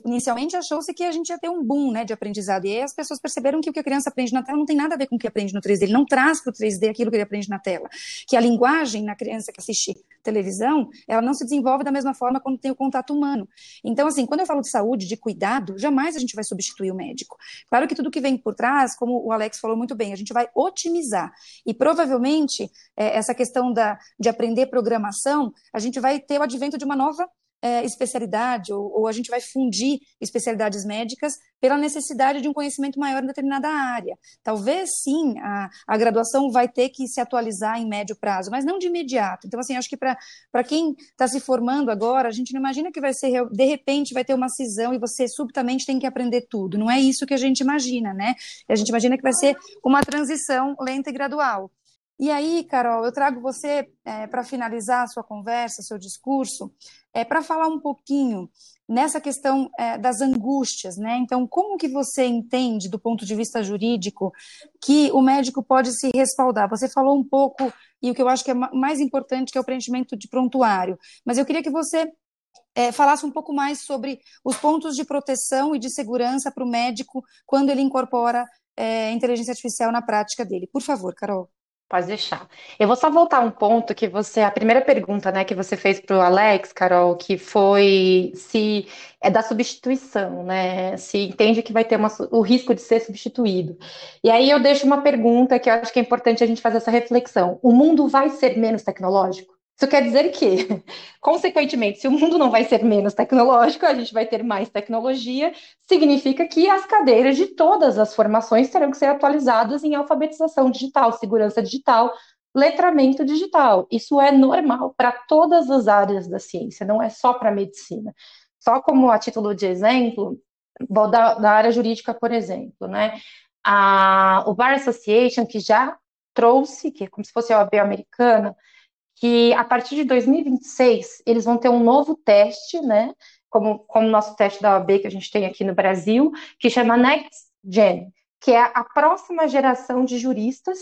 inicialmente achou-se que a gente ia ter um boom né, de aprendizado, e aí as pessoas perceberam que o que a criança aprende na tela não tem nada a ver com o que aprende no 3D, ele não traz para o 3D aquilo que ele aprende na tela, que a linguagem na criança que assiste televisão, ela não se desenvolve da mesma forma quando tem o contato humano. Então, assim, quando eu falo de saúde, de cuidado, jamais a gente vai substituir o médico. Claro que tudo que vem por trás, como o Alex falou muito bem, a gente vai otimizar, e provavelmente é, essa questão da, de aprender programação, a gente vai ter o advento de uma nova é, especialidade, ou, ou, a gente vai fundir especialidades médicas pela necessidade de um conhecimento maior em determinada área. Talvez sim, a, a graduação vai ter que se atualizar em médio prazo, mas não de imediato. Então, assim, acho que para quem está se formando agora, a gente não imagina que vai ser, de repente, vai ter uma cisão e você subitamente tem que aprender tudo. Não é isso que a gente imagina, né? A gente imagina que vai ser uma transição lenta e gradual. E aí, Carol, eu trago você é, para finalizar a sua conversa, seu discurso, é, para falar um pouquinho nessa questão é, das angústias, né? Então, como que você entende, do ponto de vista jurídico, que o médico pode se respaldar? Você falou um pouco, e o que eu acho que é mais importante, que é o preenchimento de prontuário, mas eu queria que você é, falasse um pouco mais sobre os pontos de proteção e de segurança para o médico quando ele incorpora é, inteligência artificial na prática dele. Por favor, Carol. Pode deixar. Eu vou só voltar um ponto que você, a primeira pergunta, né, que você fez para o Alex, Carol, que foi se é da substituição, né? Se entende que vai ter uma, o risco de ser substituído. E aí eu deixo uma pergunta que eu acho que é importante a gente fazer essa reflexão. O mundo vai ser menos tecnológico? Isso quer dizer que, consequentemente, se o mundo não vai ser menos tecnológico, a gente vai ter mais tecnologia, significa que as cadeiras de todas as formações terão que ser atualizadas em alfabetização digital, segurança digital, letramento digital. Isso é normal para todas as áreas da ciência, não é só para a medicina. Só como a título de exemplo, vou da, da área jurídica, por exemplo, né? A, o Bar Association, que já trouxe, que é como se fosse a OAB americana, que a partir de 2026 eles vão ter um novo teste, né? Como, como nosso teste da OAB que a gente tem aqui no Brasil, que chama Next Gen, que é a próxima geração de juristas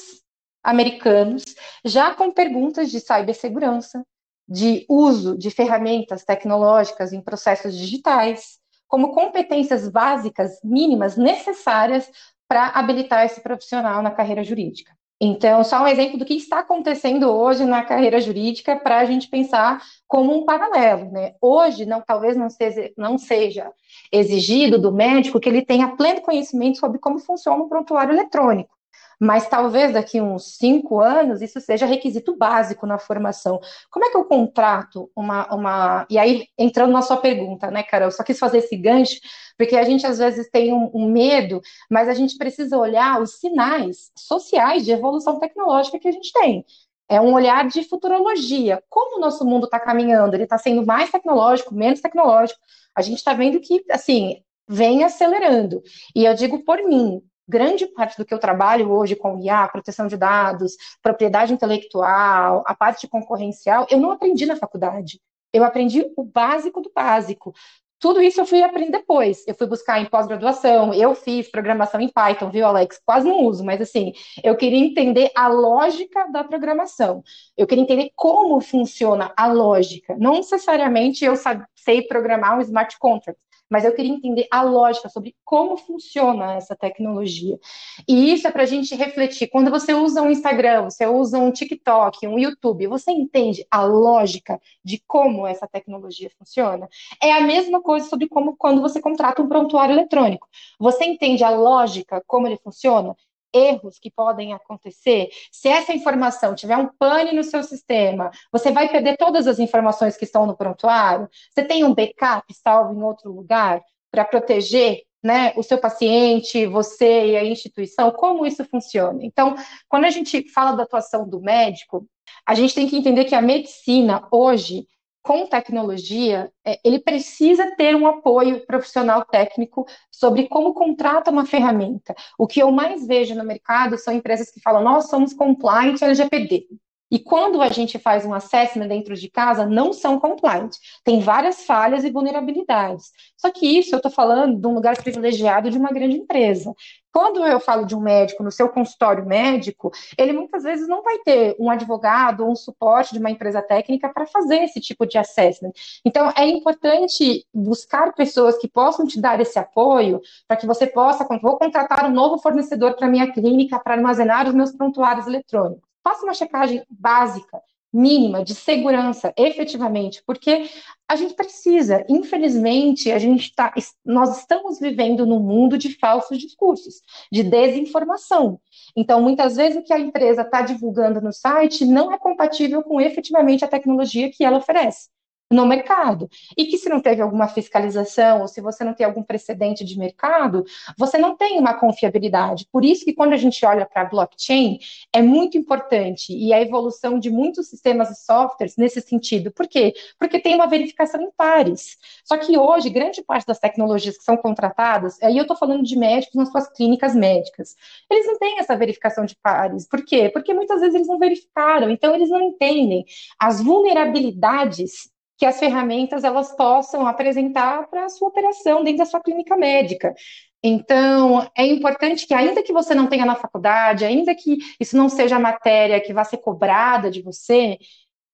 americanos, já com perguntas de cibersegurança, de uso de ferramentas tecnológicas em processos digitais, como competências básicas mínimas necessárias para habilitar esse profissional na carreira jurídica. Então, só um exemplo do que está acontecendo hoje na carreira jurídica para a gente pensar como um paralelo. Né? Hoje, não, talvez não seja, não seja exigido do médico que ele tenha pleno conhecimento sobre como funciona o prontuário eletrônico mas talvez daqui uns cinco anos isso seja requisito básico na formação. Como é que eu contrato uma. uma... E aí, entrando na sua pergunta, né, Carol? Eu só quis fazer esse gancho, porque a gente às vezes tem um, um medo, mas a gente precisa olhar os sinais sociais de evolução tecnológica que a gente tem. É um olhar de futurologia. Como o nosso mundo está caminhando? Ele está sendo mais tecnológico, menos tecnológico? A gente está vendo que, assim, vem acelerando. E eu digo por mim, grande parte do que eu trabalho hoje com IA, proteção de dados, propriedade intelectual, a parte concorrencial, eu não aprendi na faculdade. Eu aprendi o básico do básico. Tudo isso eu fui aprender depois. Eu fui buscar em pós-graduação, eu fiz programação em Python, viu, Alex? Quase não uso, mas assim, eu queria entender a lógica da programação. Eu queria entender como funciona a lógica. Não necessariamente eu sei programar um smart contract, mas eu queria entender a lógica sobre como funciona essa tecnologia. E isso é para a gente refletir. Quando você usa um Instagram, você usa um TikTok, um YouTube, você entende a lógica de como essa tecnologia funciona? É a mesma coisa sobre como quando você contrata um prontuário eletrônico. Você entende a lógica, como ele funciona? Erros que podem acontecer, se essa informação tiver um pane no seu sistema, você vai perder todas as informações que estão no prontuário? Você tem um backup salvo em outro lugar para proteger né, o seu paciente, você e a instituição? Como isso funciona? Então, quando a gente fala da atuação do médico, a gente tem que entender que a medicina hoje com tecnologia, é, ele precisa ter um apoio profissional técnico sobre como contrata uma ferramenta. O que eu mais vejo no mercado são empresas que falam, nós somos compliant LGPD. E quando a gente faz um assessment dentro de casa, não são compliant. Tem várias falhas e vulnerabilidades. Só que isso eu estou falando de um lugar privilegiado de uma grande empresa. Quando eu falo de um médico no seu consultório médico, ele muitas vezes não vai ter um advogado ou um suporte de uma empresa técnica para fazer esse tipo de assessment. Então, é importante buscar pessoas que possam te dar esse apoio para que você possa, vou contratar um novo fornecedor para minha clínica para armazenar os meus prontuários eletrônicos faça uma checagem básica, mínima, de segurança, efetivamente, porque a gente precisa, infelizmente, a gente tá, nós estamos vivendo num mundo de falsos discursos, de desinformação. Então, muitas vezes o que a empresa está divulgando no site não é compatível com efetivamente a tecnologia que ela oferece. No mercado. E que se não teve alguma fiscalização, ou se você não tem algum precedente de mercado, você não tem uma confiabilidade. Por isso que quando a gente olha para a blockchain, é muito importante, e a evolução de muitos sistemas e softwares nesse sentido. Por quê? Porque tem uma verificação em pares. Só que hoje, grande parte das tecnologias que são contratadas, aí eu estou falando de médicos nas suas clínicas médicas, eles não têm essa verificação de pares. Por quê? Porque muitas vezes eles não verificaram, então eles não entendem as vulnerabilidades que as ferramentas elas possam apresentar para a sua operação dentro da sua clínica médica. Então, é importante que, ainda que você não tenha na faculdade, ainda que isso não seja matéria que vai ser cobrada de você,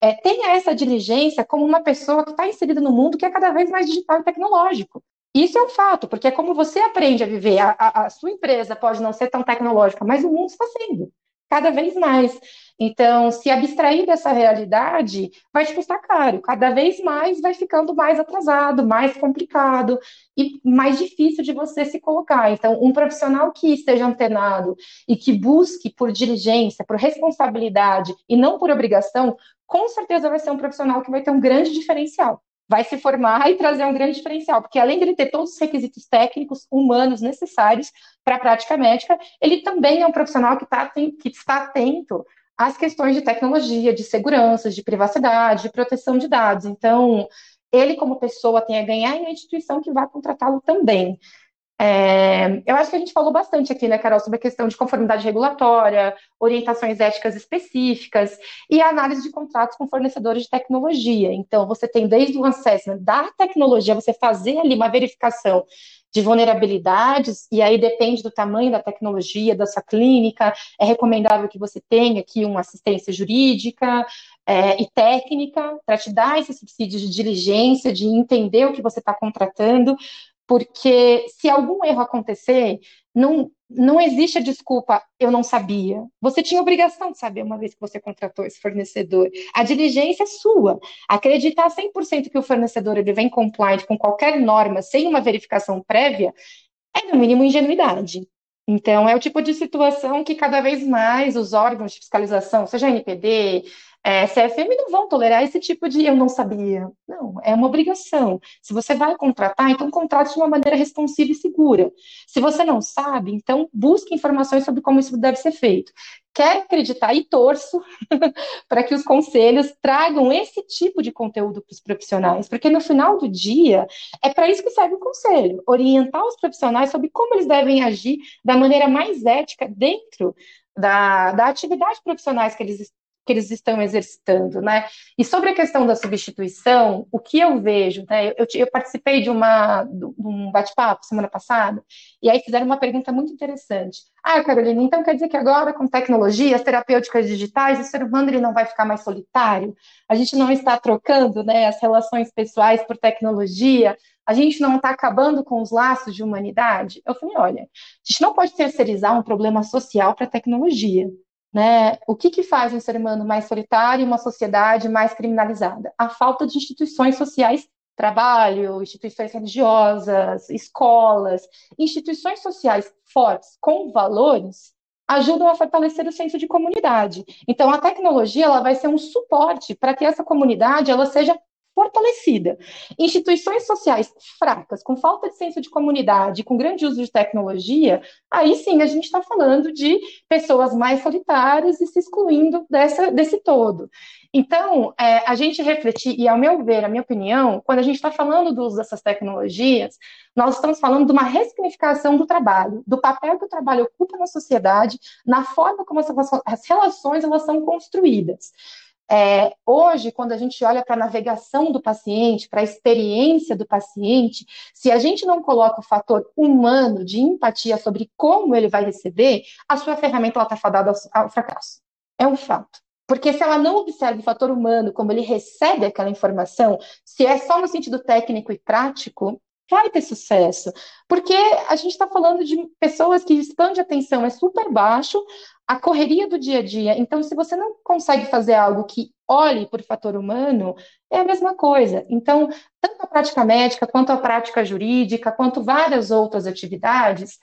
é, tenha essa diligência como uma pessoa que está inserida no mundo que é cada vez mais digital e tecnológico. Isso é um fato, porque é como você aprende a viver. A, a, a sua empresa pode não ser tão tecnológica, mas o mundo está sendo cada vez mais. Então, se abstrair dessa realidade vai te custar caro. Cada vez mais vai ficando mais atrasado, mais complicado e mais difícil de você se colocar. Então, um profissional que esteja antenado e que busque por diligência, por responsabilidade e não por obrigação, com certeza vai ser um profissional que vai ter um grande diferencial vai se formar e trazer um grande diferencial, porque além de ele ter todos os requisitos técnicos, humanos necessários para a prática médica, ele também é um profissional que, tá, que está atento as questões de tecnologia, de segurança, de privacidade, de proteção de dados. Então, ele, como pessoa, tem a ganhar e a instituição que vai contratá-lo também. É, eu acho que a gente falou bastante aqui, né, Carol, sobre a questão de conformidade regulatória, orientações éticas específicas e a análise de contratos com fornecedores de tecnologia. Então, você tem desde o assessment da tecnologia, você fazer ali uma verificação de vulnerabilidades, e aí depende do tamanho da tecnologia, da sua clínica, é recomendável que você tenha aqui uma assistência jurídica é, e técnica para te dar esse subsídio de diligência, de entender o que você está contratando, porque se algum erro acontecer, não, não existe a desculpa, eu não sabia. Você tinha obrigação de saber uma vez que você contratou esse fornecedor. A diligência é sua. Acreditar 100% que o fornecedor ele vem compliant com qualquer norma sem uma verificação prévia é, no mínimo, ingenuidade. Então, é o tipo de situação que cada vez mais os órgãos de fiscalização, seja NPD, é, CFM não vão tolerar esse tipo de eu não sabia. Não, é uma obrigação. Se você vai contratar, então contrate de uma maneira responsiva e segura. Se você não sabe, então busque informações sobre como isso deve ser feito. Quero acreditar e torço para que os conselhos tragam esse tipo de conteúdo para os profissionais, porque no final do dia é para isso que serve o conselho orientar os profissionais sobre como eles devem agir da maneira mais ética dentro da, da atividade profissionais que eles que eles estão exercitando, né? E sobre a questão da substituição, o que eu vejo, né? Eu, eu participei de, uma, de um bate-papo semana passada, e aí fizeram uma pergunta muito interessante. Ah, Carolina, então quer dizer que agora, com tecnologias terapêuticas digitais, o ser humano ele não vai ficar mais solitário? A gente não está trocando né, as relações pessoais por tecnologia? A gente não está acabando com os laços de humanidade? Eu falei, olha, a gente não pode terceirizar um problema social para a tecnologia. Né? O que, que faz um ser humano mais solitário e uma sociedade mais criminalizada? A falta de instituições sociais, trabalho, instituições religiosas, escolas, instituições sociais fortes com valores ajudam a fortalecer o senso de comunidade. Então, a tecnologia ela vai ser um suporte para que essa comunidade ela seja fortalecida. Instituições sociais fracas, com falta de senso de comunidade, com grande uso de tecnologia, aí sim a gente está falando de pessoas mais solitárias e se excluindo dessa, desse todo. Então, é, a gente refletir, e ao meu ver, a minha opinião, quando a gente está falando do uso dessas tecnologias, nós estamos falando de uma ressignificação do trabalho, do papel que o trabalho ocupa na sociedade, na forma como as relações elas são construídas. É, hoje, quando a gente olha para a navegação do paciente, para a experiência do paciente, se a gente não coloca o fator humano de empatia sobre como ele vai receber, a sua ferramenta está fadada ao, ao fracasso. É um fato. Porque se ela não observa o fator humano, como ele recebe aquela informação, se é só no sentido técnico e prático, vai ter sucesso. Porque a gente está falando de pessoas que o span de atenção é super baixo, a correria do dia a dia. Então, se você não consegue fazer algo que olhe por fator humano, é a mesma coisa. Então, tanto a prática médica, quanto a prática jurídica, quanto várias outras atividades,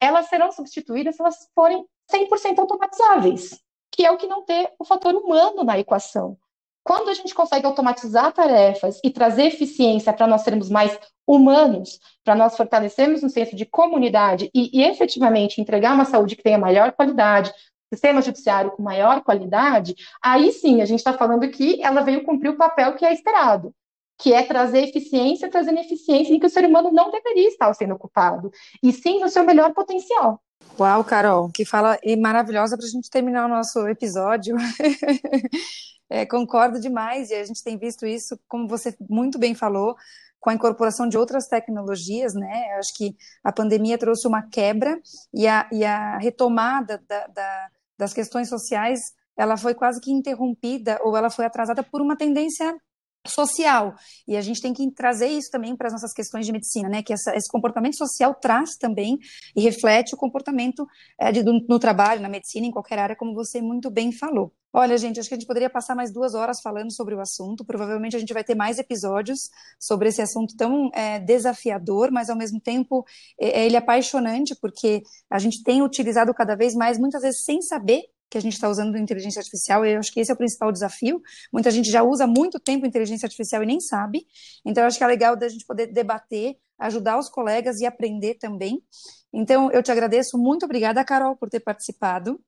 elas serão substituídas se elas forem 100% automatizáveis, que é o que não ter o fator humano na equação. Quando a gente consegue automatizar tarefas e trazer eficiência para nós sermos mais humanos, para nós fortalecermos um senso de comunidade e, e efetivamente entregar uma saúde que tenha maior qualidade, sistema judiciário com maior qualidade, aí sim a gente está falando que ela veio cumprir o papel que é esperado, que é trazer eficiência, trazendo eficiência em que o ser humano não deveria estar sendo ocupado, e sim no seu melhor potencial. Uau, Carol, que fala maravilhosa para a gente terminar o nosso episódio. é, concordo demais, e a gente tem visto isso, como você muito bem falou, com a incorporação de outras tecnologias, né? Eu acho que a pandemia trouxe uma quebra e a, e a retomada da, da, das questões sociais, ela foi quase que interrompida ou ela foi atrasada por uma tendência social. E a gente tem que trazer isso também para as nossas questões de medicina, né? Que essa, esse comportamento social traz também e reflete o comportamento é, de, do, no trabalho, na medicina, em qualquer área, como você muito bem falou. Olha, gente, acho que a gente poderia passar mais duas horas falando sobre o assunto. Provavelmente a gente vai ter mais episódios sobre esse assunto tão é, desafiador, mas ao mesmo tempo é, ele é apaixonante, porque a gente tem utilizado cada vez mais, muitas vezes sem saber que a gente está usando inteligência artificial, e eu acho que esse é o principal desafio. Muita gente já usa muito tempo inteligência artificial e nem sabe. Então, eu acho que é legal da gente poder debater, ajudar os colegas e aprender também. Então, eu te agradeço, muito obrigada, Carol, por ter participado.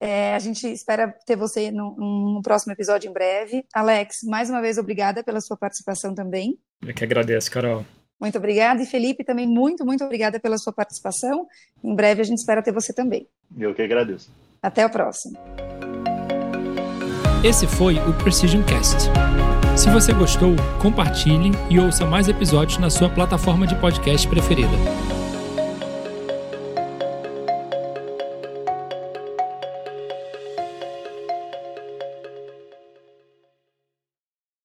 É, a gente espera ter você no, no, próximo episódio em breve. Alex, mais uma vez, obrigada pela sua participação também. Eu que agradeço, Carol. Muito obrigada. E Felipe, também muito, muito obrigada pela sua participação. Em breve a gente espera ter você também. Eu que agradeço. Até o próximo. Esse foi o Precision Cast. Se você gostou, compartilhe e ouça mais episódios na sua plataforma de podcast preferida.